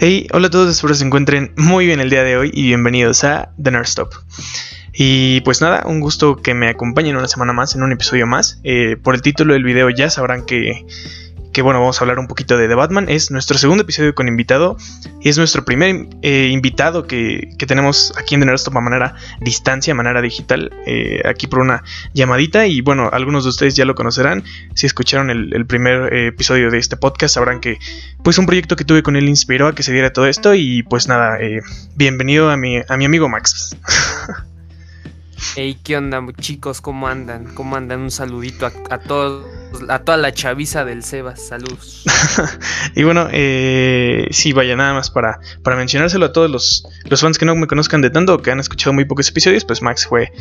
Hey, hola a todos, espero se encuentren muy bien el día de hoy y bienvenidos a The Nerd Stop. Y pues nada, un gusto que me acompañen una semana más en un episodio más. Eh, por el título del video ya sabrán que que bueno, vamos a hablar un poquito de The Batman. Es nuestro segundo episodio con invitado y es nuestro primer eh, invitado que, tenemos aquí en The Nerd a manera distancia, manera digital, eh, aquí por una llamadita. Y bueno, algunos de ustedes ya lo conocerán. Si escucharon el, primer eh, episodio de este podcast, sabrán que pues un proyecto que tuve con él inspiró a que se diera todo esto. Y pues nada, bienvenido a mi, a mi amigo Max. Hey, ¿qué onda, chicos? ¿Cómo andan? ¿Cómo andan? Un saludito a, todos, a toda la chaviza del Sebas. Saludos. y bueno, eh, sí, vaya, nada más para, para mencionárselo a todos los, los fans que no me conozcan de tanto o que han escuchado muy pocos episodios, pues Max fue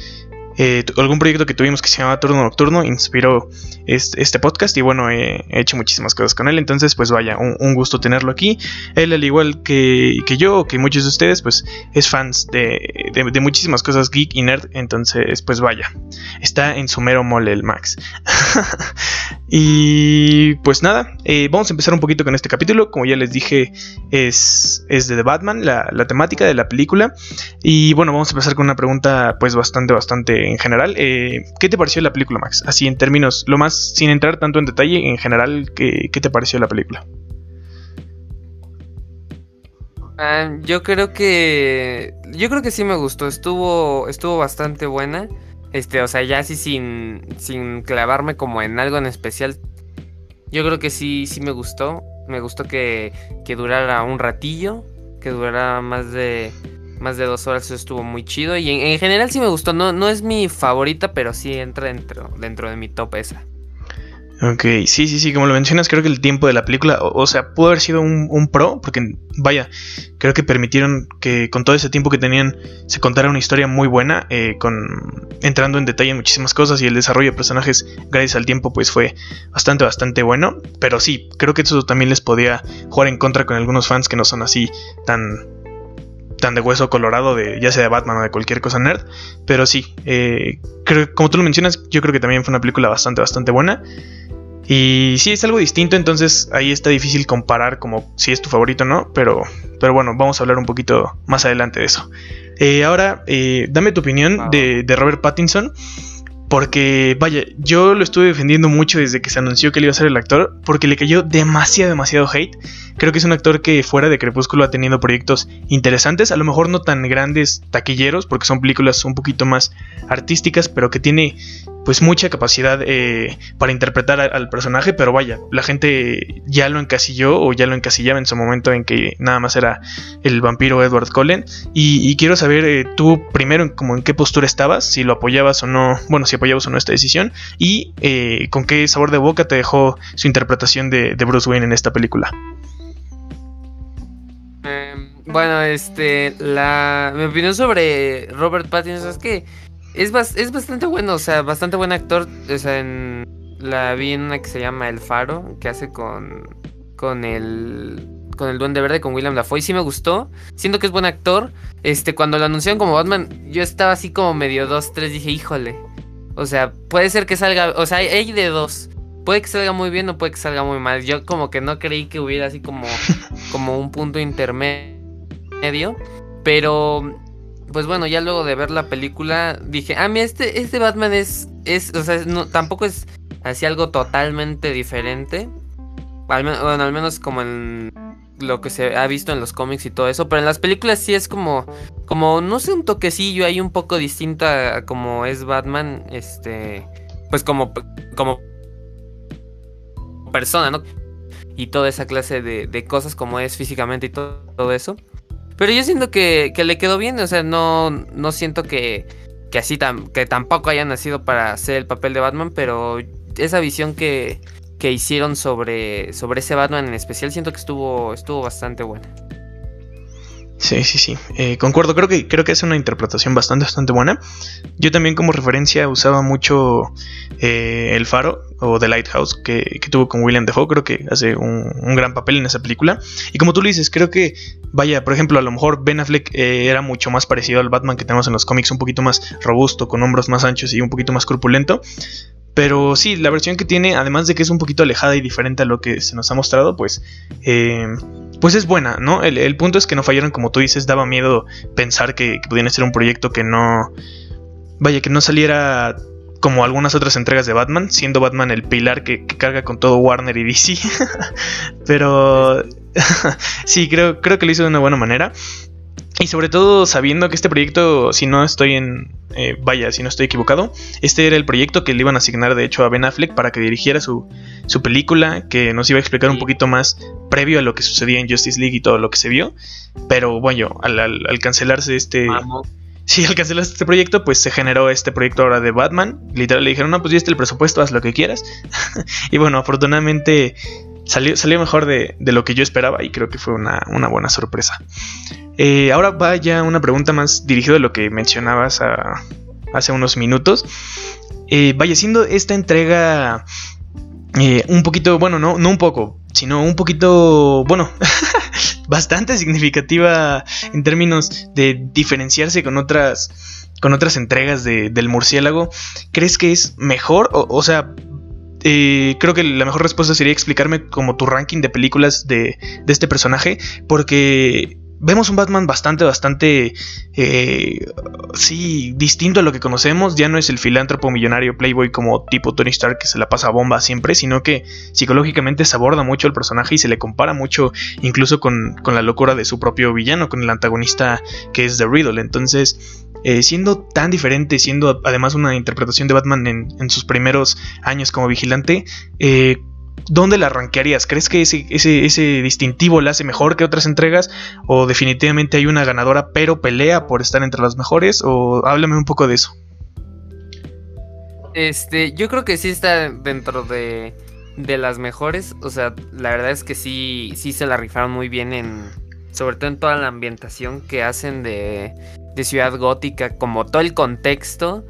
eh, algún proyecto que tuvimos que se llamaba Turno Nocturno inspiró este, podcast y bueno, he hecho muchísimas cosas con él, entonces pues vaya, un, gusto tenerlo aquí. Él al igual que, que, yo, que muchos de ustedes, pues es fans de, de, muchísimas cosas geek y nerd, entonces pues vaya, está en su mero mole el Max. y pues nada, eh, vamos a empezar un poquito con este capítulo, como ya les dije, es, es de The Batman, la, la temática de la película. Y bueno, vamos a empezar con una pregunta pues bastante, bastante en general. Eh, ¿Qué te pareció la película, Max? Así en términos, lo más, sin entrar tanto en detalle, en general, ¿qué, te pareció la película? Ah, yo creo que. Yo creo que sí me gustó. Estuvo. Estuvo bastante buena. Este, o sea, ya así sin. sin clavarme como en algo en especial. Yo creo que sí, sí me gustó. Me gustó que, que durara un ratillo. Que durara más de más de dos horas, eso estuvo muy chido. Y en, general sí me gustó. No, no es mi favorita, pero sí entra dentro, dentro de mi top esa. Ok, sí, sí, sí, como lo mencionas, creo que el tiempo de la película, o, sea, pudo haber sido un, pro, porque vaya, creo que permitieron que con todo ese tiempo que tenían se contara una historia muy buena, eh, con entrando en detalle en muchísimas cosas y el desarrollo de personajes gracias al tiempo pues fue bastante, bastante bueno, pero sí, creo que eso también les podía jugar en contra con algunos fans que no son así tan tan de hueso colorado de ya sea de Batman o de cualquier cosa nerd. Pero sí, eh, creo, como tú lo mencionas, yo creo que también fue una película bastante, bastante buena. Y sí, es algo distinto, entonces ahí está difícil comparar como si es tu favorito o no, pero, pero bueno, vamos a hablar un poquito más adelante de eso. Eh, ahora, eh, dame tu opinión de, de Robert Pattinson. Porque, vaya, yo lo estuve defendiendo mucho desde que se anunció que él iba a ser el actor, porque le cayó demasiado, demasiado hate. Creo que es un actor que fuera de Crepúsculo ha tenido proyectos interesantes, a lo mejor no tan grandes taquilleros, porque son películas un poquito más artísticas, pero que tiene pues mucha capacidad eh, para interpretar al personaje, pero vaya, la gente ya lo encasilló o ya lo encasillaba en su momento en que nada más era el vampiro Edward Cullen. Y, quiero saber eh, tú primero como en qué postura estabas, si lo apoyabas o no, bueno, si apoyabas o no esta decisión, y eh, con qué sabor de boca te dejó su interpretación de, Bruce Wayne en esta película. Em, bueno, este, la, mi opinión sobre Robert Pattinson es que es, es bastante bueno, o sea, bastante buen actor. O sea, en, la vi en una que se llama El Faro, que hace con, con el con el Duende Verde, con William Dafoe. Sí me gustó. Siento que es buen actor. Este, cuando lo anunciaron como Batman, yo estaba así como medio dos, tres. Dije, híjole. O sea, puede ser que salga. O sea, hay de dos. Puede que salga muy bien o puede que salga muy mal. Yo como que no creí que hubiera así como, como un punto intermedio. Pero pues bueno, ya luego de ver la película dije, ah, mira, este, este Batman es, es, o sea, no, tampoco es así algo totalmente diferente. bueno, al menos como en lo que se ha visto en los cómics y todo eso, pero en las películas sí es como, como, no sé, un toquecillo ahí un poco distinto a, como es Batman, este, pues como, como persona, ¿no? Y toda esa clase de, de cosas como es físicamente y todo, eso. Pero yo siento que, le quedó bien, o sea, no, no siento que, que así que tampoco haya nacido para hacer el papel de Batman, pero esa visión que, que hicieron sobre, sobre ese Batman en especial siento que estuvo, estuvo bastante buena. Sí, sí, sí. Eh, concuerdo, creo que, creo que es una interpretación bastante, bastante buena. Yo también como referencia usaba mucho eh, El Faro o The Lighthouse que, tuvo con William Defoe. Creo que hace un, gran papel en esa película. Y como tú lo dices, creo que, vaya, por ejemplo, a lo mejor Ben Affleck eh, era mucho más parecido al Batman que tenemos en los cómics, un poquito más robusto, con hombros más anchos y un poquito más corpulento. Pero sí, la versión que tiene, además de que es un poquito alejada y diferente a lo que se nos ha mostrado, pues pues es buena, ¿no? El, punto es que no fallaron, como tú dices, daba miedo pensar que, que ser un proyecto que no... Vaya, que no saliera como algunas otras entregas de Batman, siendo Batman el pilar que, carga con todo Warner y DC. Pero sí, creo, creo que lo hizo de una buena manera. Y sobre todo sabiendo que este proyecto, si no estoy en... Eh, vaya, si no estoy equivocado, este era el proyecto que le iban a asignar de hecho a Ben Affleck para que dirigiera su, su película, que nos iba a explicar un poquito más previo a lo que sucedía en Justice League y todo lo que se vio. Pero bueno, al, al, cancelarse este... Sí, al cancelarse este proyecto, pues se generó este proyecto ahora de Batman. Literal le dijeron, no, pues ya está el presupuesto, haz lo que quieras. y bueno, afortunadamente salió, salió mejor de, de, lo que yo esperaba y creo que fue una, una buena sorpresa. Eh, ahora vaya una pregunta más dirigida a lo que mencionabas hace unos minutos. Eh, vaya, siendo esta entrega eh, un poquito, bueno, no, no un poco, sino un poquito, bueno, bastante significativa en términos de diferenciarse con otras, con otras entregas del murciélago. ¿Crees que es mejor? O, sea, creo que la mejor respuesta sería explicarme como tu ranking de películas de, de este personaje, porque vemos un Batman bastante, bastante, eh, sí, distinto a lo que conocemos. Ya no es el filántropo millonario Playboy como tipo Tony Stark que se la pasa bomba siempre, sino que psicológicamente se aborda mucho el personaje y se le compara mucho incluso con, la locura de su propio villano, con el antagonista que es The Riddle. Entonces, eh, siendo tan diferente, siendo además una interpretación de Batman en, en sus primeros años como vigilante, eh, ¿dónde la rankearías? ¿Crees que ese, ese, distintivo la hace mejor que otras entregas? ¿O definitivamente hay una ganadora pero pelea por estar entre las mejores? ¿O háblame un poco de eso? Este, yo creo que sí está dentro de, de las mejores. O sea, la verdad es que sí, sí se la rifaron muy bien en. Sobre todo en toda la ambientación que hacen de, de Ciudad Gótica, como todo el contexto.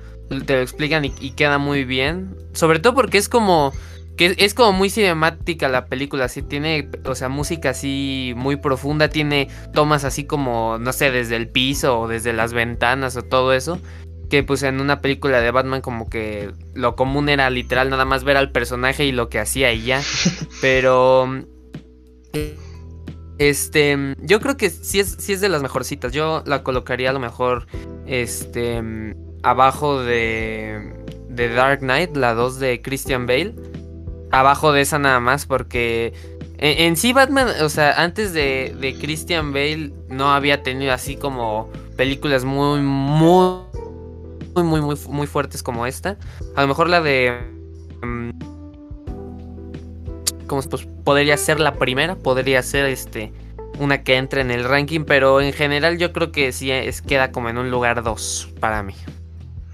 Te lo explican y queda muy bien. Sobre todo porque es como que es como muy cinemática la película, así tiene, o sea, música así muy profunda, tiene tomas así como, no sé, desde el piso o desde las ventanas o todo eso. Que pues en una película de Batman como que lo común era literal nada más ver al personaje y lo que hacía y ya. Pero... Este, yo creo que sí es, sí es de las mejorcitas. Yo la colocaría a lo mejor, este, abajo de, de Dark Knight, la 2 de Christian Bale abajo de esa nada más porque en, sí Batman, o sea, antes de, de, Christian Bale no había tenido así como películas muy, muy, muy, muy, muy, fuertes como esta. A lo mejor la de... Um, como pues, podría ser la primera, podría ser este una que entre en el ranking, pero en general yo creo que sí es, queda como en un lugar 2 para mí.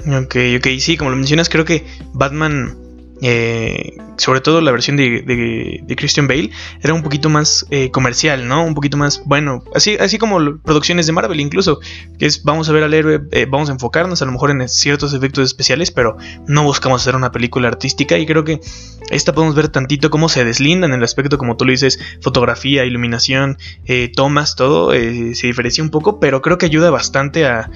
Ok, ok, sí, como lo mencionas, creo que Batman eh, sobre todo la versión de, Christian Bale, era un poquito más eh, comercial, ¿no? Un poquito más, bueno, así, así como producciones de Marvel incluso, que es vamos a ver al héroe, eh, vamos a enfocarnos a lo mejor en ciertos efectos especiales, pero no buscamos hacer una película artística y creo que esta podemos ver tantito cómo se deslinda en el aspecto, como tú lo dices, fotografía, iluminación, tomas, todo, se diferencia un poco, pero creo que ayuda bastante a,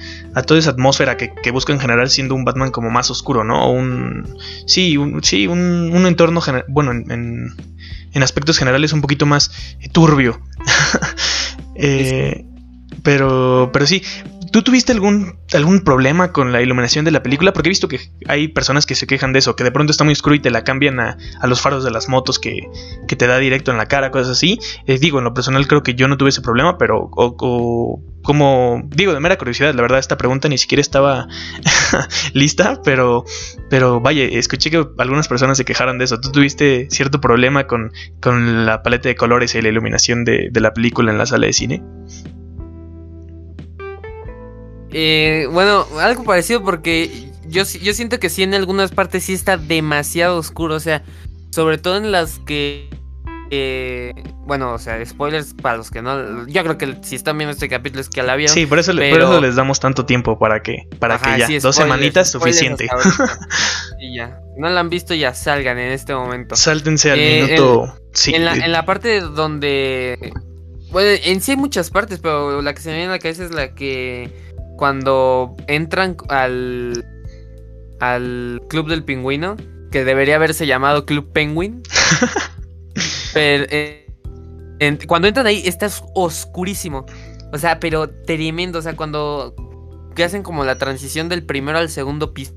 toda esa atmósfera que, que, busca en general siendo un Batman como más oscuro, ¿no? Un, sí, un, sí, un, entorno, bueno, en, en, aspectos generales un poquito más turbio. Eh, pero, pero sí, ¿Tú tuviste algún, algún problema con la iluminación de la película? Porque he visto que hay personas que se quejan de eso, que de pronto está muy oscuro y te la cambian a, los faros de las motos que, te da directo en la cara, cosas así. Eh, digo, en lo personal creo que yo no tuve ese problema, pero o, como digo, de mera curiosidad, la verdad esta pregunta ni siquiera estaba lista, pero, pero vaya, escuché que algunas personas se quejaran de eso. ¿Tú tuviste cierto problema con, con la paleta de colores y la iluminación de, de la película en la sala de cine? Eh, bueno, algo parecido porque yo, yo siento que sí en algunas partes sí está demasiado oscuro, o sea, sobre todo en las que... Eh, bueno, o sea, spoilers para los que no. Yo creo que si están viendo este capítulo es que la vieron. Sí, por eso, les damos tanto tiempo para que, para que ya. dos semanitas suficiente. y ya. No la han visto, ya salgan en este momento. Sáltense al eh, minuto. En, la, en la parte donde. Bueno, en sí hay muchas partes, pero la que se me viene a la cabeza es la que cuando entran al, al Club del Pingüino, que debería haberse llamado Club Penguin. pero, eh, cuando entran ahí, está oscurísimo. O sea, pero tremendo. O sea, cuando que hacen como la transición del primero al segundo piso,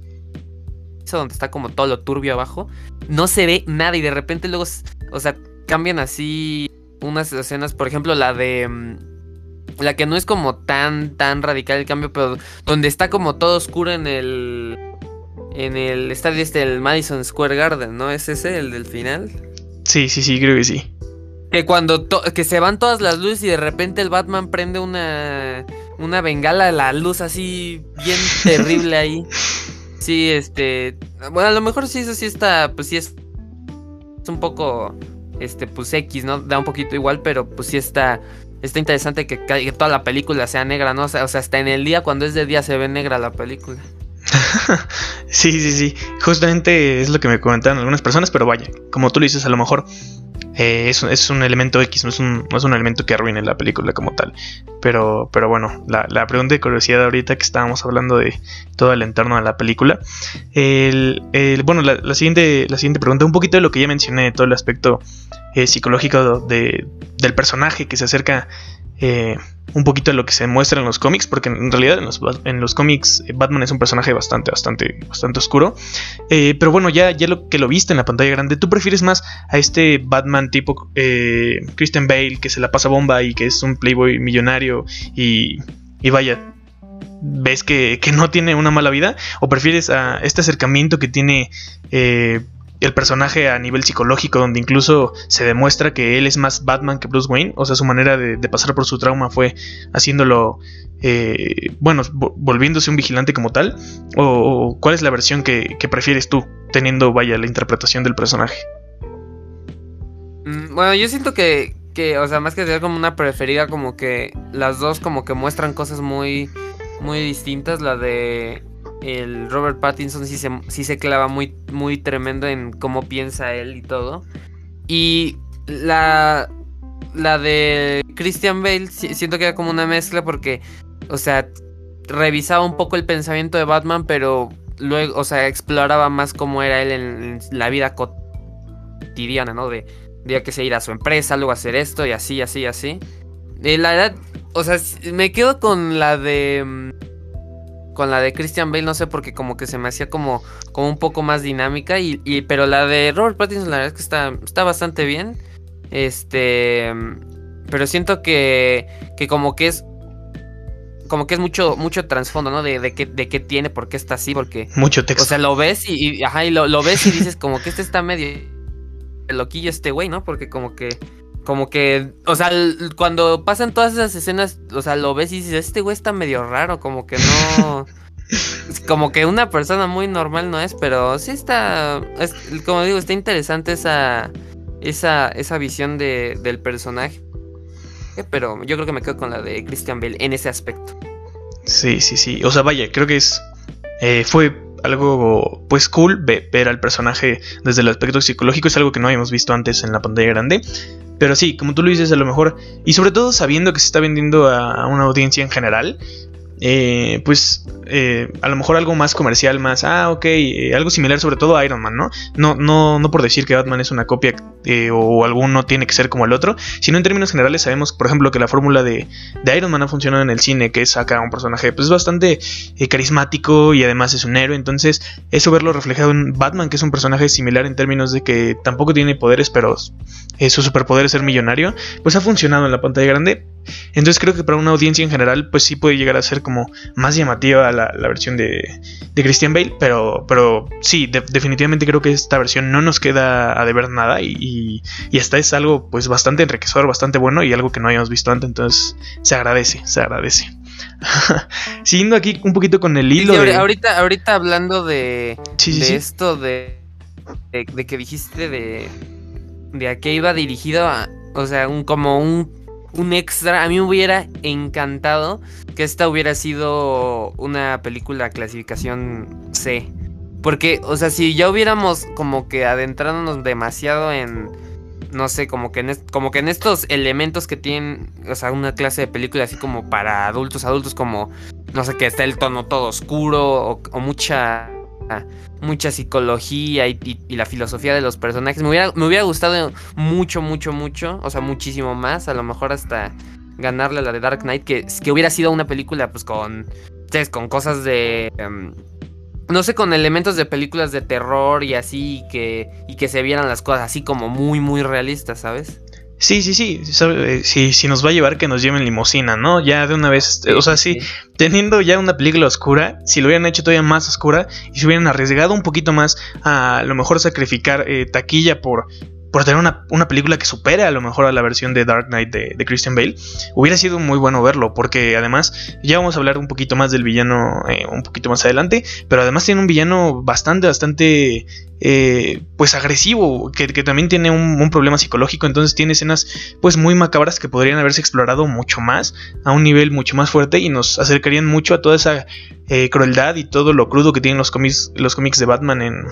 donde está como todo lo turbio abajo, no se ve nada y de repente luego, o sea, cambian así unas escenas, por ejemplo, la de... La que no es como tan, tan radical el cambio, pero donde está como todo oscuro en el... En el estadio este, el Madison Square Garden, ¿no? ¿Es ese el del final? Sí, sí, sí, creo que sí. Que cuando que se van todas las luces y de repente el Batman prende una una bengala de la luz así bien terrible ahí. Sí, este, bueno, a lo mejor sí eso sí está, pues sí es, es un poco este pues X, ¿no? Da un poquito igual, pero pues sí está está interesante que, que toda la película sea negra, ¿no? O sea, hasta en el día cuando es de día se ve negra la película. sí, sí, sí. Justamente es lo que me comentaron algunas personas, pero vaya, como tú lo dices, a lo mejor eh, es, un elemento X, no es un, no es un, elemento que arruine la película como tal. Pero, pero bueno, la, pregunta de curiosidad ahorita que estábamos hablando de todo el entorno de la película. El, bueno, la, siguiente, la siguiente pregunta, un poquito de lo que ya mencioné, todo el aspecto eh, psicológico de, del personaje que se acerca eh, un poquito de lo que se muestra en los cómics, porque en realidad en los, cómics eh, Batman es un personaje bastante, bastante, bastante oscuro. Eh, pero bueno, ya, ya lo que lo viste en la pantalla grande, ¿tú prefieres más a este Batman tipo Christian Bale que se la pasa bomba y que es un playboy millonario y, y vaya, ves que, que, no tiene una mala vida? ¿O prefieres a este acercamiento que tiene el personaje a nivel psicológico, donde incluso se demuestra que él es más Batman que Bruce Wayne, o sea, su manera de, pasar por su trauma fue haciéndolo, eh, bueno, volviéndose un vigilante como tal, o, cuál es la versión que, prefieres tú, teniendo, vaya, la interpretación del personaje. Mm, bueno, yo siento que, o sea, más que ser como una preferida, como que las dos como que muestran cosas muy, muy distintas, la de el Robert Pattinson sí se, sí se clava muy, muy tremendo en cómo piensa él y todo. Y la, la de Christian Bale siento que era como una mezcla porque, o sea, revisaba un poco el pensamiento de Batman, pero luego, o sea, exploraba más cómo era él en, la vida cotidiana, ¿no? De, de que se ir a su empresa, luego hacer esto y así, así, así. Eh, la verdad, o sea, me quedo con la de mm, con la de Christian Bale, no sé, porque como que se me hacía como, como un poco más dinámica. Y, pero la de Robert Pattinson, la verdad es que está, está bastante bien. Este. Pero siento que. Que como que es. Como que es mucho, mucho trasfondo, ¿no? De, de, qué, de qué tiene, por qué está así, porque. Mucho texto. O sea, lo ves y, ajá, y lo, lo ves y dices como que este está medio loquillo este güey, ¿no? Porque como que como que, o sea, cuando pasan todas esas escenas, o sea, lo ves y dices, este güey está medio raro, como que no... como que una persona muy normal no es, pero sí está, como digo, está interesante esa, esa, esa visión de, del personaje. Pero yo creo que me quedo con la de Christian Bale en ese aspecto. Sí, sí, sí. O sea, vaya, creo que es... Eh, fue algo pues cool ver al personaje desde el aspecto psicológico es algo que no habíamos visto antes en la pantalla grande pero sí, como tú lo dices, a lo mejor, y sobre todo sabiendo que se está vendiendo a una audiencia en general, eh, pues eh, a lo mejor algo más comercial, más, ah, ok, eh, algo similar sobre todo a Iron Man, ¿no? No, no, no por decir que Batman es una copia o alguno tiene que ser como el otro, sino en términos generales sabemos, por ejemplo, que la fórmula de, de Iron Man ha funcionado en el cine, que es acá un personaje pues bastante carismático y además es un héroe, entonces eso verlo reflejado en Batman, que es un personaje similar en términos de que tampoco tiene poderes, pero su superpoder es ser millonario, pues ha funcionado en la pantalla grande entonces creo que para una audiencia en general, pues sí puede llegar a ser como más llamativa la, versión de, de, Christian Bale, pero, pero sí, definitivamente creo que esta versión no nos queda a deber nada y, y, hasta es algo pues bastante enriquecedor, bastante bueno y algo que no habíamos visto antes, entonces se agradece, se agradece. Siguiendo aquí un poquito con el hilo. ahorita, ahorita hablando de, de esto de, de, que dijiste de, de a qué iba dirigido, o sea, un, como un un extra. A mí me hubiera encantado que esta hubiera sido una película clasificación C. Porque, o sea, si ya hubiéramos como que adentrándonos demasiado en. No sé, como que en, como que en estos elementos que tienen, o sea, una clase de película así como para adultos, adultos, como, no sé, que está el tono todo oscuro o, mucha mucha psicología y, la filosofía de los personajes. Me hubiera, gustado mucho, mucho, mucho, o sea, muchísimo más, a lo mejor hasta ganarle a la de Dark Knight, que, que hubiera sido una película pues con, con cosas de... Em, no sé, con elementos de películas de terror y así, que, y que se vieran las cosas así como muy, muy realistas, ¿sabes? Sí, sí, sí. Eh, si, si nos va a llevar que nos lleven limosina, ¿no? Ya de una vez. o sea, sí, teniendo ya una película oscura, si lo hubieran hecho todavía más oscura y se hubieran arriesgado un poquito más a, lo mejor sacrificar eh, taquilla por, por tener una, película que supere a lo mejor a la versión de Dark Knight de, Christian Bale, hubiera sido muy bueno verlo, porque además ya vamos a hablar un poquito más del villano eh, un poquito más adelante, pero además tiene un villano bastante, bastante eh, pues agresivo, que, también tiene un, problema psicológico, entonces tiene escenas pues muy macabras que podrían haberse explorado mucho más, a un nivel mucho más fuerte y nos acercarían mucho a toda esa eh, crueldad y todo lo crudo que tienen los los cómics de Batman en,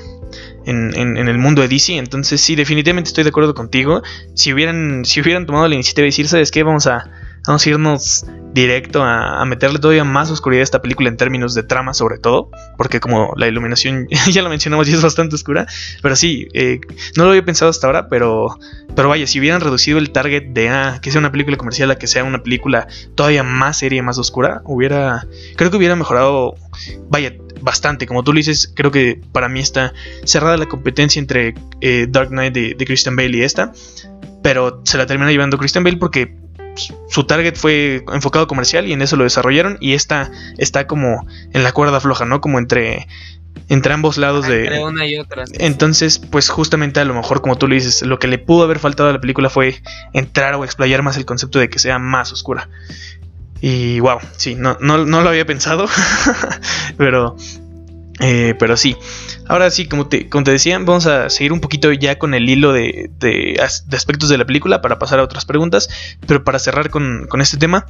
en, el mundo de DC, entonces sí, definitivamente estoy de acuerdo contigo, si hubieran, si hubieran tomado la iniciativa de decir, ¿sabes qué? Vamos a Vamos a irnos directo a, meterle todavía más oscuridad a esta película en términos de trama sobre todo, porque como la iluminación ya lo mencionamos y es bastante oscura, pero sí, eh, no lo había pensado hasta ahora, pero, pero vaya, si hubieran reducido el target de ah, que sea una película comercial a que sea una película todavía más seria, más oscura, hubiera, creo que hubiera mejorado, vaya, bastante. Como tú lo dices, creo que para mí está cerrada la competencia entre eh, Dark Knight de, de, Christian Bale y esta. Pero se la termina llevando Christian Bale porque su target fue enfocado comercial y en eso lo desarrollaron y esta está como en la cuerda floja, ¿no? Como entre entre ambos lados de entre una y otra. Entonces, pues justamente a lo mejor como tú le dices, lo que le pudo haber faltado a la película fue entrar o explayar más el concepto de que sea más oscura. Y wow, sí, no, no, no lo había pensado, pero eh, pero sí, ahora sí, como te, como te decía, vamos a seguir un poquito ya con el hilo de, de, aspectos de la película para pasar a otras preguntas, pero para cerrar con, con este tema,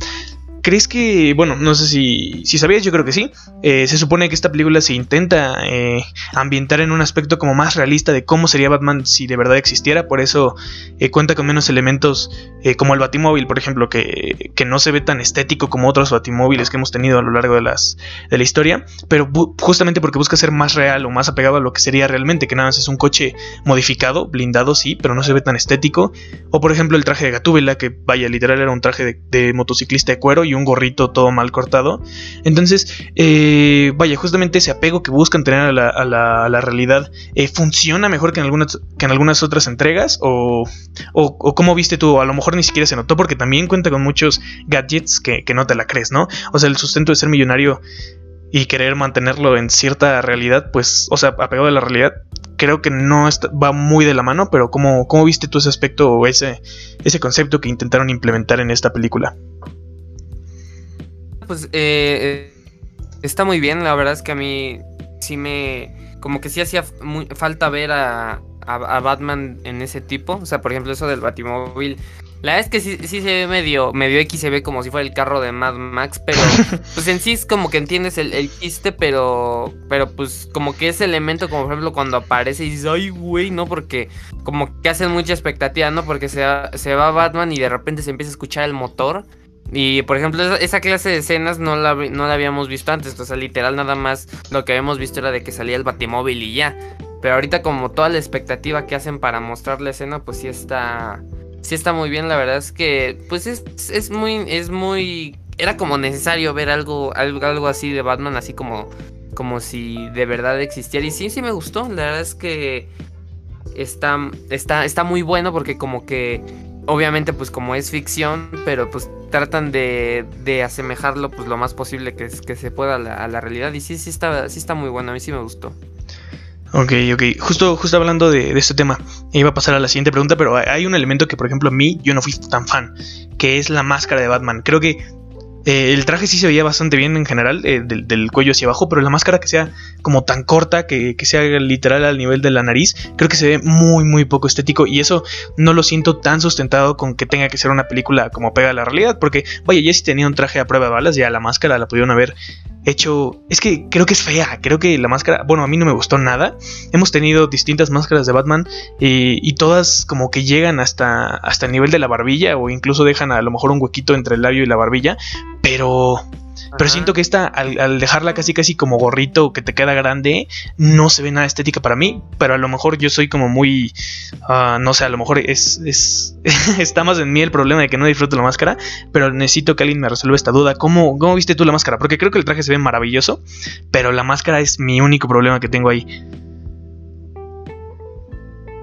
¿Crees que, bueno, no sé si, si sabías, yo creo que sí, eh, se supone que esta película se intenta eh, ambientar en un aspecto como más realista de cómo sería Batman si de verdad existiera, por eso eh, cuenta con menos elementos como el Batimóvil, por ejemplo, que, que, no se ve tan estético como otros Batimóviles que hemos tenido a lo largo de, las, de la historia, pero justamente porque busca ser más real o más apegado a lo que sería realmente, que nada más es un coche modificado, blindado, sí, pero no se ve tan estético, o por ejemplo el traje de Gatúbela, que vaya, literal era un traje de motociclista de cuero y un gorrito todo mal cortado. Entonces, eh, vaya, justamente ese apego que buscan tener a la, realidad eh, funciona mejor que en, algunas, que en algunas otras entregas. O, o, como viste tú, a lo mejor ni siquiera se notó porque también cuenta con muchos gadgets que, no te la crees, ¿no? O sea, el sustento de ser millonario y querer mantenerlo en cierta realidad, pues, o sea, apegado a la realidad, creo que no va muy de la mano, pero ¿cómo, ¿cómo, viste tú ese aspecto o ese, ese concepto que intentaron implementar en esta película? Pues eh, está muy bien. La verdad es que a mí sí me. Como que sí hacía falta ver a, a, Batman en ese tipo. O sea, por ejemplo, eso del Batimóvil. La verdad es que sí, sí se ve medio, medio X, se ve como si fuera el carro de Mad Max, pero pues en sí es como que entiendes el, el chiste, pero, pero pues como que ese elemento, como por ejemplo cuando aparece y dices, ay güey, ¿no? Porque como que hacen mucha expectativa, ¿no? Porque se, se va Batman y de repente se empieza a escuchar el motor y por ejemplo, esa, clase de escenas no la, no la habíamos visto antes. O sea, literal, nada más lo que habíamos visto era de que salía el batimóvil y ya. Pero ahorita, como toda la expectativa que hacen para mostrar la escena, pues sí está. Sí está muy bien. La verdad es que. Pues es, es muy. Es muy. Era como necesario ver algo, algo, algo así de Batman, así como. Como si de verdad existiera. Y sí, sí me gustó. La verdad es que. Está, está, está muy bueno porque como que obviamente pues como es ficción, pero pues tratan de, de asemejarlo pues lo más posible que, que se pueda a la, realidad. Y sí, sí está, sí está muy bueno, a mí sí me gustó. Ok, ok. Justo, justo hablando de, de, este tema, iba a pasar a la siguiente pregunta, pero hay un elemento que, por ejemplo, a mí yo no fui tan fan, que es la máscara de Batman. Creo que eh, el traje sí se veía bastante bien en general, eh, del, cuello hacia abajo, pero la máscara que sea como tan corta, que, que, sea literal al nivel de la nariz, creo que se ve muy, muy poco estético y eso no lo siento tan sustentado con que tenga que ser una película como pega a la realidad, porque vaya, ya si tenía un traje a prueba de balas, ya la máscara la pudieron haber hecho. Es que creo que es fea. Creo que la máscara. Bueno, a mí no me gustó nada. Hemos tenido distintas máscaras de Batman. y todas como que llegan hasta, hasta el nivel de la barbilla. O incluso dejan a lo mejor un huequito entre el labio y la barbilla. Pero. Pero siento que esta, al, dejarla casi casi como gorrito que te queda grande, no se ve nada estética para mí. Pero a lo mejor yo soy como muy. Ah, no sé, a lo mejor es, es está más en mí el problema de que no disfruto la máscara. Pero necesito que alguien me resuelva esta duda. ¿Cómo, ¿Cómo viste tú la máscara? Porque creo que el traje se ve maravilloso. Pero la máscara es mi único problema que tengo ahí.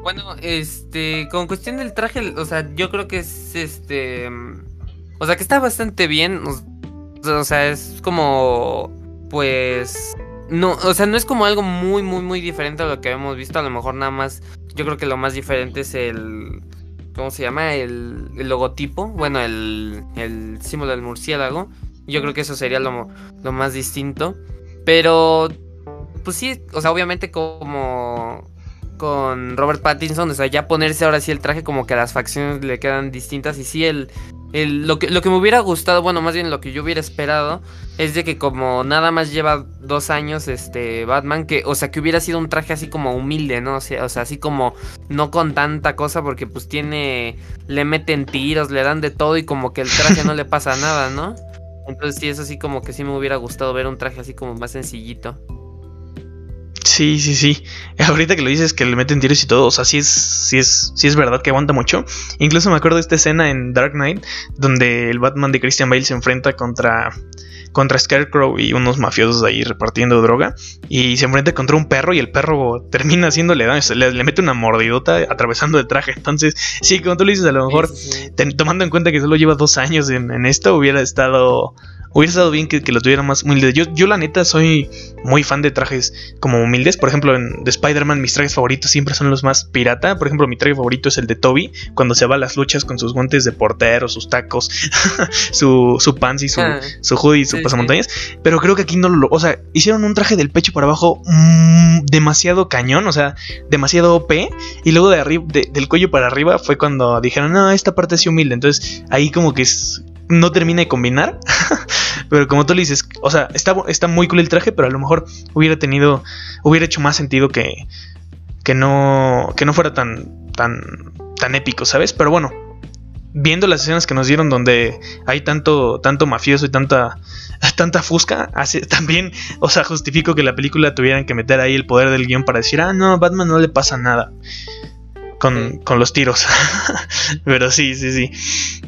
Bueno, este, con cuestión del traje, o sea, yo creo que es este, o sea, que está bastante bien, o sea, es como, pues, no, o sea, no es como algo muy, muy, muy diferente a lo que habíamos visto, a lo mejor nada más, yo creo que lo más diferente es el, ¿cómo se llama? El, logotipo, bueno, el, el símbolo del murciélago, yo creo que eso sería lo, lo más distinto, pero, pues sí, o sea, obviamente como con Robert Pattinson, o sea, ya ponerse ahora sí el traje como que las facciones le quedan distintas. Y sí el, el lo, que, lo que me hubiera gustado, bueno, más bien lo que yo hubiera esperado es de que como nada más lleva dos años este Batman, que, o sea, que hubiera sido un traje así como humilde, ¿no? O sea, o sea, así como no con tanta cosa porque pues tiene, le meten tiros, le dan de todo y como que el traje no le pasa nada, ¿no? Entonces sí, eso sí como que sí me hubiera gustado ver un traje así como más sencillito. Sí, sí, sí. Ahorita que lo dices que le meten tiros y todo, o sea, sí es, sí es, sí es verdad que aguanta mucho. Incluso me acuerdo de esta escena en Dark Knight, donde el Batman de Christian Bale se enfrenta contra, contra Scarecrow y unos mafiosos ahí repartiendo droga. Y se enfrenta contra un perro y el perro termina haciéndole daño, le, le mete una mordidota atravesando el traje. Entonces, sí, como tú lo dices, a lo mejor, tomando en cuenta que solo lleva dos años en, en esto, hubiera estado Hubiera estado bien que, lo tuviera más humilde. Yo, yo, la neta, soy muy fan de trajes como humildes. Por ejemplo, en de Spider-Man, mis trajes favoritos siempre son los más pirata. Por ejemplo, mi traje favorito es el de Toby, cuando se va a las luchas con sus guantes de portero, sus tacos, su, su y su, ah, su hoodie y su pasamontañas. Pero creo que aquí no lo. O sea, hicieron un traje del pecho para abajo mm, demasiado cañón, o sea, demasiado OP. Y luego de arriba, del cuello para arriba fue cuando dijeron, no, esta parte es humilde. Entonces ahí como que es no termina de combinar. pero como tú le dices, o sea, está, está muy cool el traje, pero a lo mejor hubiera tenido, hubiera hecho más sentido que, que no, que no fuera tan, tan, tan épico, ¿sabes? Pero bueno, viendo las escenas que nos dieron donde hay tanto, tanto mafioso y tanta, tanta fusca, hace, también, o sea, justifico que la película tuvieran que meter ahí el poder del guion para decir, ah, no, Batman no le pasa nada con, con los tiros. Pero sí, sí, sí.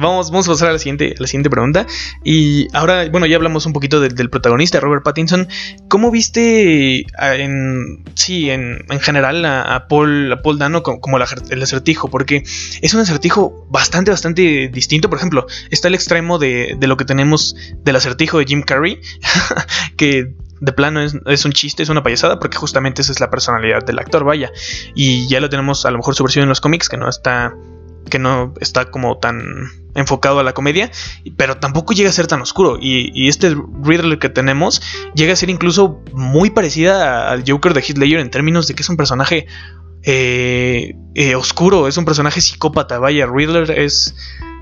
Vamos, vamos a pasar a la siguiente, la siguiente pregunta. Y ahora, bueno, ya hablamos un poquito del protagonista, Robert Pattinson. ¿Cómo viste en, sí, en, general a, Paul, a Paul Dano como, el acertijo? Porque es un acertijo bastante, bastante distinto. Por ejemplo, está el extremo de, lo que tenemos del acertijo de Jim Carrey, que de plano es, es, un chiste, es una payasada, porque justamente esa es la personalidad del actor, vaya. Y ya lo tenemos a lo mejor su versión en los cómics, que no está que no está como tan enfocado a la comedia, pero tampoco llega a ser tan oscuro. Y, este Riddler que tenemos llega a ser incluso muy parecida al Joker de Heath en términos de que es un personaje eh, eh, oscuro, es un personaje psicópata. Vaya, Riddler es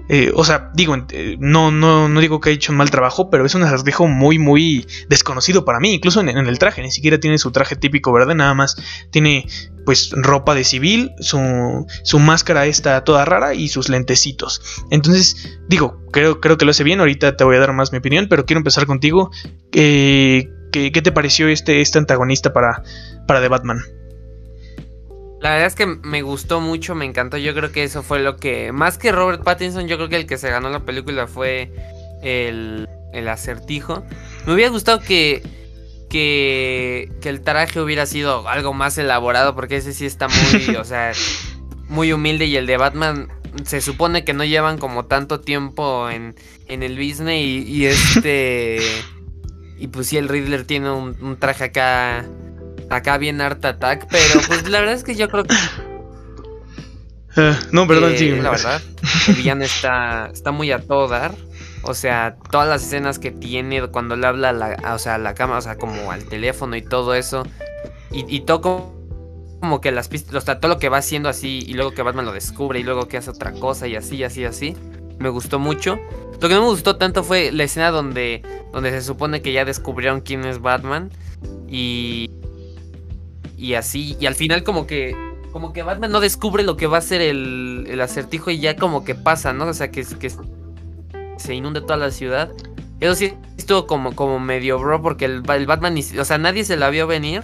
eh, o sea, digo, eh, no, no, no digo que ha hecho un mal trabajo, pero es un acertijo muy, muy desconocido para mí, incluso en, el traje, ni siquiera tiene su traje típico verde, nada más tiene pues ropa de civil, su, su máscara está toda rara y sus lentecitos. Entonces, digo, creo, creo que lo hace bien, ahorita te voy a dar más mi opinión, pero quiero empezar contigo. Eh, ¿qué, ¿qué, te pareció este, este antagonista para, para The Batman? La verdad es que me gustó mucho, me encantó. Yo creo que eso fue lo que. Más que Robert Pattinson, yo creo que el que se ganó la película fue el, el acertijo. Me hubiera gustado que, que, que el traje hubiera sido algo más elaborado, porque ese sí está muy, o sea, muy humilde. Y el de Batman se supone que no llevan como tanto tiempo en, en el business. Y, este. y pues sí, el Riddler tiene un traje acá acá bien Art Attack, pero pues la verdad es que yo creo que. Ah, no, perdón, sí. La verdad, el villano está, está muy a todo dar. O sea, todas las escenas que tiene cuando le habla a la, o sea, a la cámara, o sea, como al teléfono y todo eso. Y, y todo como, que las pistas, o sea, todo lo que va haciendo así y luego que Batman lo descubre y luego que hace otra cosa y así, así, así. Me gustó mucho. Lo que no me gustó tanto fue la escena donde, donde se supone que ya descubrieron quién es Batman. Y, y así, y al final como que como que Batman no descubre lo que va a ser el, acertijo y ya como que pasa, ¿no? O sea, que, que se inunde toda la ciudad. Eso sí estuvo como, como medio bro porque el, el Batman, o sea, nadie se la vio venir.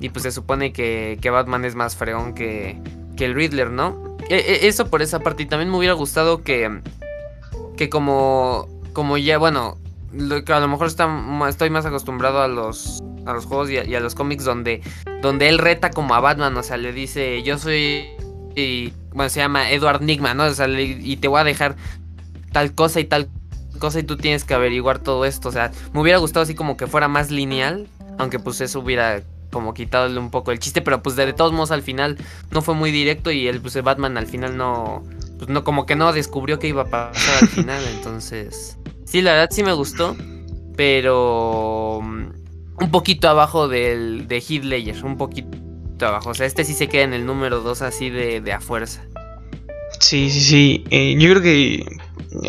Y pues se supone que, que Batman es más freón que, que el Riddler, ¿no? E, e, eso por esa parte. Y también me hubiera gustado que, que como, como ya, bueno, a lo mejor está, estoy más acostumbrado a los, a los juegos y a, los cómics donde, donde él reta como a Batman, o sea, le dice, yo soy, y, bueno, se llama Edward Nigma, ¿no? O sea, y te voy a dejar tal cosa y tal cosa y tú tienes que averiguar todo esto, o sea, me hubiera gustado así como que fuera más lineal, aunque pues eso hubiera como quitarle un poco el chiste, pero pues de, todos modos al final no fue muy directo y el pues Batman al final no pues no como que no descubrió que iba a pasar al final, entonces sí la verdad sí me gustó, pero un poquito abajo del de Heath un poquito abajo, o sea, este sí se queda en el número 2 así de, de a fuerza. Sí, sí, sí. Eh, yo creo que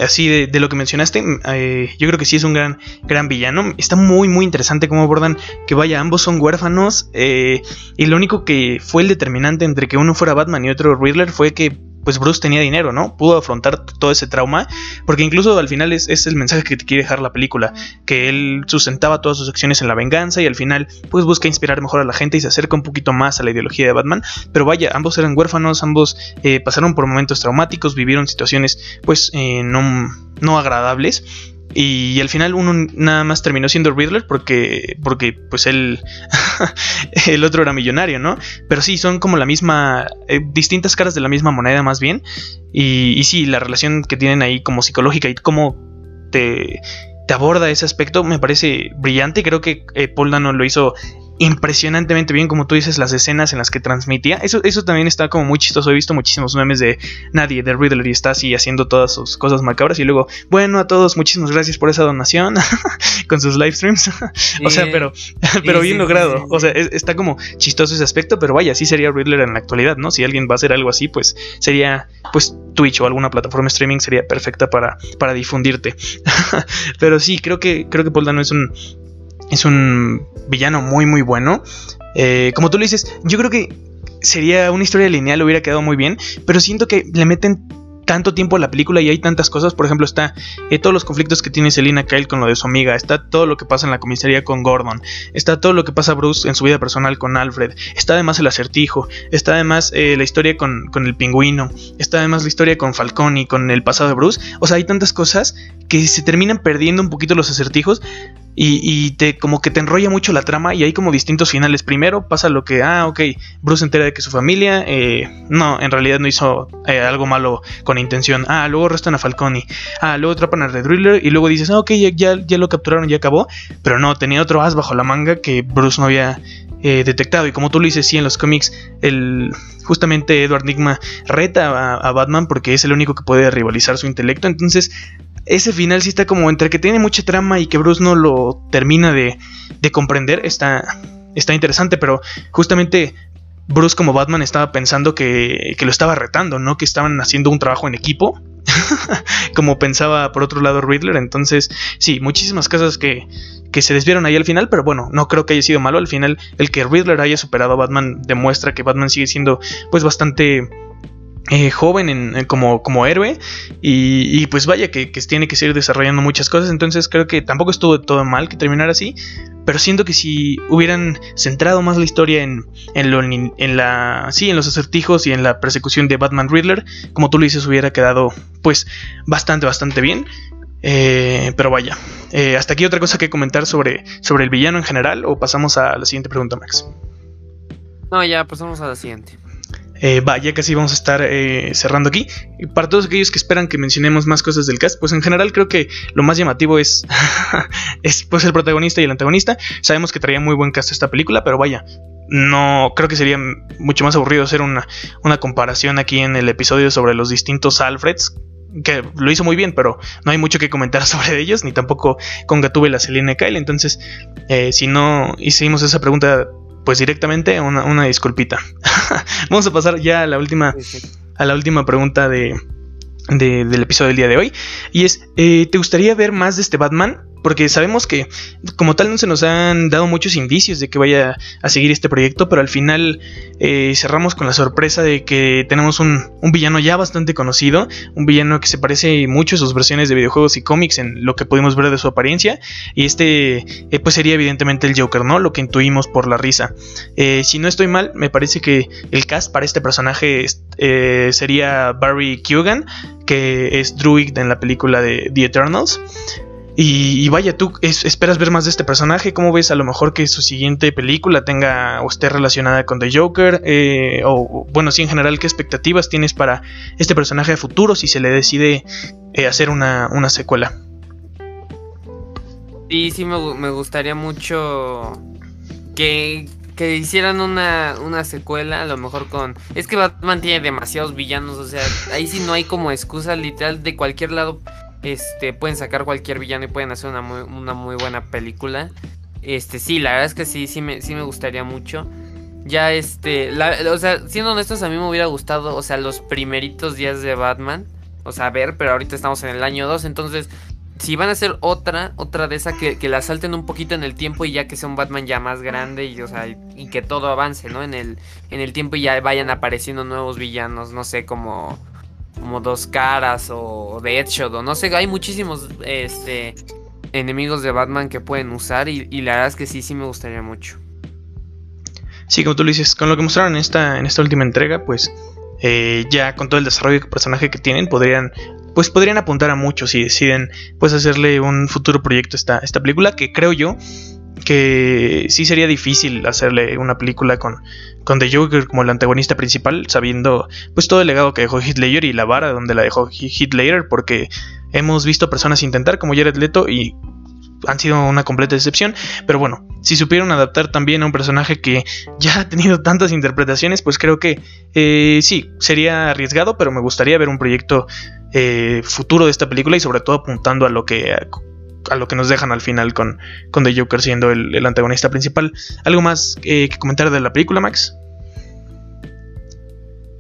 así de, lo que mencionaste, eh, yo creo que sí es un gran, gran villano. Está muy, muy interesante cómo abordan que vaya, ambos son huérfanos. Eh, y lo único que fue el determinante entre que uno fuera Batman y otro Riddler fue que pues Bruce tenía dinero, ¿no? Pudo afrontar todo ese trauma, porque incluso al final es, es, el mensaje que te quiere dejar la película, que él sustentaba todas sus acciones en la venganza y al final pues busca inspirar mejor a la gente y se acerca un poquito más a la ideología de Batman, pero vaya, ambos eran huérfanos, ambos eh, pasaron por momentos traumáticos, vivieron situaciones pues eh, no, no agradables y, al final uno nada más terminó siendo Riddler porque, porque pues él, el otro era millonario, ¿no? Pero sí, son como la misma, eh, distintas caras de la misma moneda más bien. Y, y sí, la relación que tienen ahí como psicológica y cómo te, te aborda ese aspecto me parece brillante. Creo que eh, Paul Dano lo hizo impresionantemente bien, como tú dices, las escenas en las que transmitía. Eso, eso también está como muy chistoso. He visto muchísimos memes de nadie, de Riddler, y está así haciendo todas sus cosas macabras. Y luego, bueno, a todos, muchísimas gracias por esa donación con sus live streams. o sea, pero, pero bien logrado. o sea, está como chistoso ese aspecto, pero vaya, sí sería Riddler en la actualidad, ¿no? Si alguien va a hacer algo así, pues sería, pues Twitch o alguna plataforma streaming sería perfecta para, para difundirte. pero sí, creo que, creo que Paul Dano es un es un villano muy muy bueno. Eh, como tú lo dices, yo creo que sería una historia lineal, hubiera quedado muy bien, pero siento que le meten tanto tiempo a la película y hay tantas cosas. Por ejemplo, está eh, todos los conflictos que tiene Selina Kyle con lo de su amiga, está todo lo que pasa en la comisaría con Gordon, está todo lo que pasa Bruce en su vida personal con Alfred, está además el acertijo, está además eh, la historia con, con, el pingüino, está además la historia con Falcone y con el pasado de Bruce. O sea, hay tantas cosas que se terminan perdiendo un poquito los acertijos, y, te como que te enrolla mucho la trama y hay como distintos finales. Primero pasa lo que, ah, ok, Bruce se entera de que su familia, eh, no, en realidad no hizo eh, algo malo con intención. Ah, luego arrestan a Falcone. Ah, luego atrapan a Red Riddler y luego dices, ah, ok, ya, ya, lo capturaron, ya acabó. Pero no, tenía otro as bajo la manga que Bruce no había eh, detectado. Y como tú lo dices, sí, en los cómics, el, justamente Edward Nigma reta a, Batman porque es el único que puede rivalizar su intelecto. Entonces, ese final sí está como entre que tiene mucha trama y que Bruce no lo termina de, de comprender, está, está interesante, pero justamente Bruce como Batman estaba pensando que, que, lo estaba retando, ¿no? Que estaban haciendo un trabajo en equipo, como pensaba por otro lado Riddler, entonces sí, muchísimas cosas que, que se desvieron ahí al final, pero bueno, no creo que haya sido malo, al final el que Riddler haya superado a Batman demuestra que Batman sigue siendo pues bastante eh, joven en, como, héroe y, pues vaya que, tiene que seguir desarrollando muchas cosas. Entonces creo que tampoco estuvo todo mal que terminara así pero siento que si hubieran centrado más la historia en, la sí en los acertijos y en la persecución de Batman Riddler como tú lo dices hubiera quedado pues bastante bastante bien. Eh, pero vaya eh, hasta aquí otra cosa que comentar sobre, sobre el villano en general o pasamos a la siguiente pregunta Max. No ya pasamos a la siguiente eh, va, ya casi vamos a estar eh, cerrando aquí. Y para todos aquellos que esperan que mencionemos más cosas del cast, pues en general creo que lo más llamativo es, es pues el protagonista y el antagonista. Sabemos que traía muy buen cast esta película, pero vaya, no creo que sería mucho más aburrido hacer una, una comparación aquí en el episodio sobre los distintos Alfreds que lo hizo muy bien, pero no hay mucho que comentar sobre ellos, ni tampoco con Gatúbela, Selena Kyle. Entonces, eh, si no hicimos esa pregunta pues directamente una, una disculpita. Vamos a pasar ya a la última, a la última pregunta de, del episodio del día de hoy. Y es, eh, ¿te gustaría ver más de este Batman? Porque sabemos que como tal no se nos han dado muchos indicios de que vaya a seguir este proyecto, pero al final eh, cerramos con la sorpresa de que tenemos un, villano ya bastante conocido, un villano que se parece mucho a sus versiones de videojuegos y cómics en lo que pudimos ver de su apariencia, y este eh, pues sería evidentemente el Joker, ¿no? Lo que intuimos por la risa. Eh, si no estoy mal, me parece que el cast para este personaje sería Barry Keoghan, que es Druid en la película de The Eternals. Y, vaya, tú esperas ver más de este personaje. ¿Cómo ves a lo mejor que su siguiente película tenga o esté relacionada con The Joker? Eh, o bueno, sí, en general, ¿qué expectativas tienes para este personaje de futuro si se le decide eh, hacer una, secuela? Sí, sí, me, gustaría mucho que, que hicieran una, una, secuela, a lo mejor con... Es que Batman tiene demasiados villanos, o sea, ahí sí no hay como excusa literal de cualquier lado este, pueden sacar cualquier villano y pueden hacer una muy, una muy buena película. Este, sí, la verdad es que sí, sí me, sí me gustaría mucho. Ya, este, o sea, siendo honestos, a mí me hubiera gustado, o sea, los primeritos días de Batman. O sea, a ver, pero ahorita estamos en el año 2, entonces, si van a hacer otra, otra de esa que, que la salten un poquito en el tiempo y ya que sea un Batman ya más grande y, o sea, y que todo avance, ¿no? En el, en el tiempo y ya vayan apareciendo nuevos villanos, no sé, como como dos caras o Deadshot o no sé, hay muchísimos este enemigos de Batman que pueden usar y, la verdad es que sí, sí me gustaría mucho. Sí, como tú lo dices, con lo que mostraron en esta, en esta última entrega, pues eh, ya con todo el desarrollo de personaje que tienen, podrían pues podrían apuntar a mucho si deciden pues hacerle un futuro proyecto a esta, esta película que creo yo que sí sería difícil hacerle una película con, con The Joker como el antagonista principal, sabiendo pues todo el legado que dejó Hitler y la vara donde la dejó Hitler, porque hemos visto personas intentar como Jared Leto y han sido una completa decepción, pero bueno, si supieron adaptar también a un personaje que ya ha tenido tantas interpretaciones, pues creo que eh, sí, sería arriesgado, pero me gustaría ver un proyecto eh, futuro de esta película y sobre todo apuntando a lo que a lo que nos dejan al final con, con The Joker siendo el, antagonista principal. ¿Algo más eh, que comentar de la película, Max?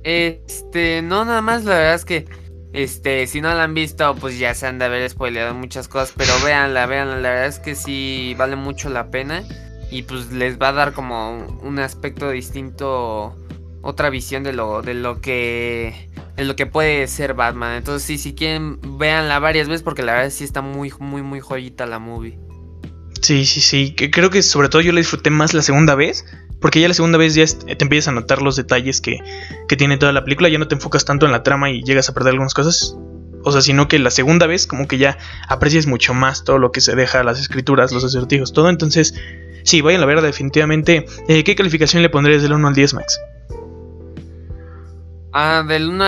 Este, no, nada más, la verdad es que, este, si no la han visto, pues ya se han de haber spoileado muchas cosas, pero véanla, véanla, la verdad es que sí vale mucho la pena y pues les va a dar como un aspecto distinto, otra visión de lo, de lo que en lo que puede ser Batman. Entonces, sí, si quieren, véanla varias veces porque la verdad sí está muy, muy, muy joyita la movie. Sí, sí, sí. Creo que sobre todo yo la disfruté más la segunda vez. Porque ya la segunda vez ya te empiezas a notar los detalles que, que tiene toda la película. Ya no te enfocas tanto en la trama y llegas a perder algunas cosas. O sea, sino que la segunda vez como que ya aprecias mucho más todo lo que se deja, las escrituras, los acertijos, todo. Entonces, sí, vayan a ver definitivamente. Eh, ¿Qué calificación le pondrías del 1 al 10, Max? Ah, del 1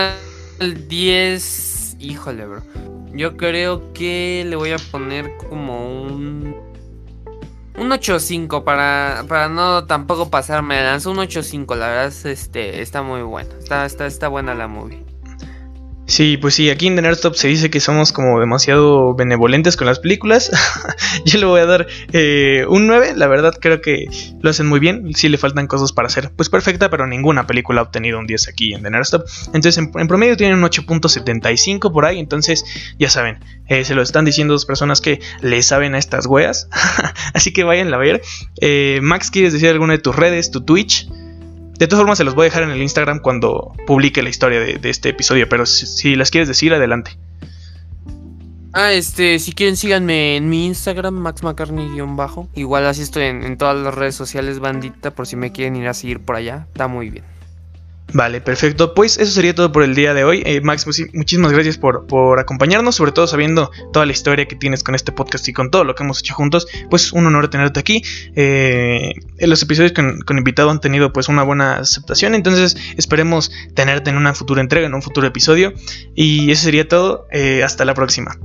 al 10. Híjole, bro. Yo creo que le voy a poner como un. Un 8.5 para, para no tampoco pasarme de lanza. Un 8.5, la verdad, este, está muy bueno. Está, está, está buena la movie. Sí, pues sí, aquí en The Nerd se dice que somos como demasiado benevolentes con las películas. Yo le voy a dar eh, un 9, la verdad creo que lo hacen muy bien. Sí le faltan cosas para hacer pues perfecta, pero ninguna película ha obtenido un 10 aquí en The Nerd Entonces en, promedio tienen un 8.75 por ahí, entonces ya saben, eh, se lo están diciendo dos personas que le saben a estas weas. Así que vayan a ver. Eh, Max, ¿quieres decir alguna de tus redes, tu Twitch? De todas formas, se los voy a dejar en el Instagram cuando publique la historia de, este episodio, pero si, las quieres decir, adelante. Ah, este, si quieren síganme en mi Instagram, Max bajo Igual así estoy en todas las redes sociales, bandita, por si me quieren ir a seguir por allá. Está muy bien. Vale, perfecto. Pues eso sería todo por el día de hoy. Eh, Max, muchísimas gracias por, acompañarnos, sobre todo sabiendo toda la historia que tienes con este podcast y con todo lo que hemos hecho juntos. Pues un honor tenerte aquí. Eh, los episodios con, con, invitado han tenido pues una buena aceptación, entonces esperemos tenerte en una futura entrega, en un futuro episodio. Y eso sería todo. Eh, hasta la próxima.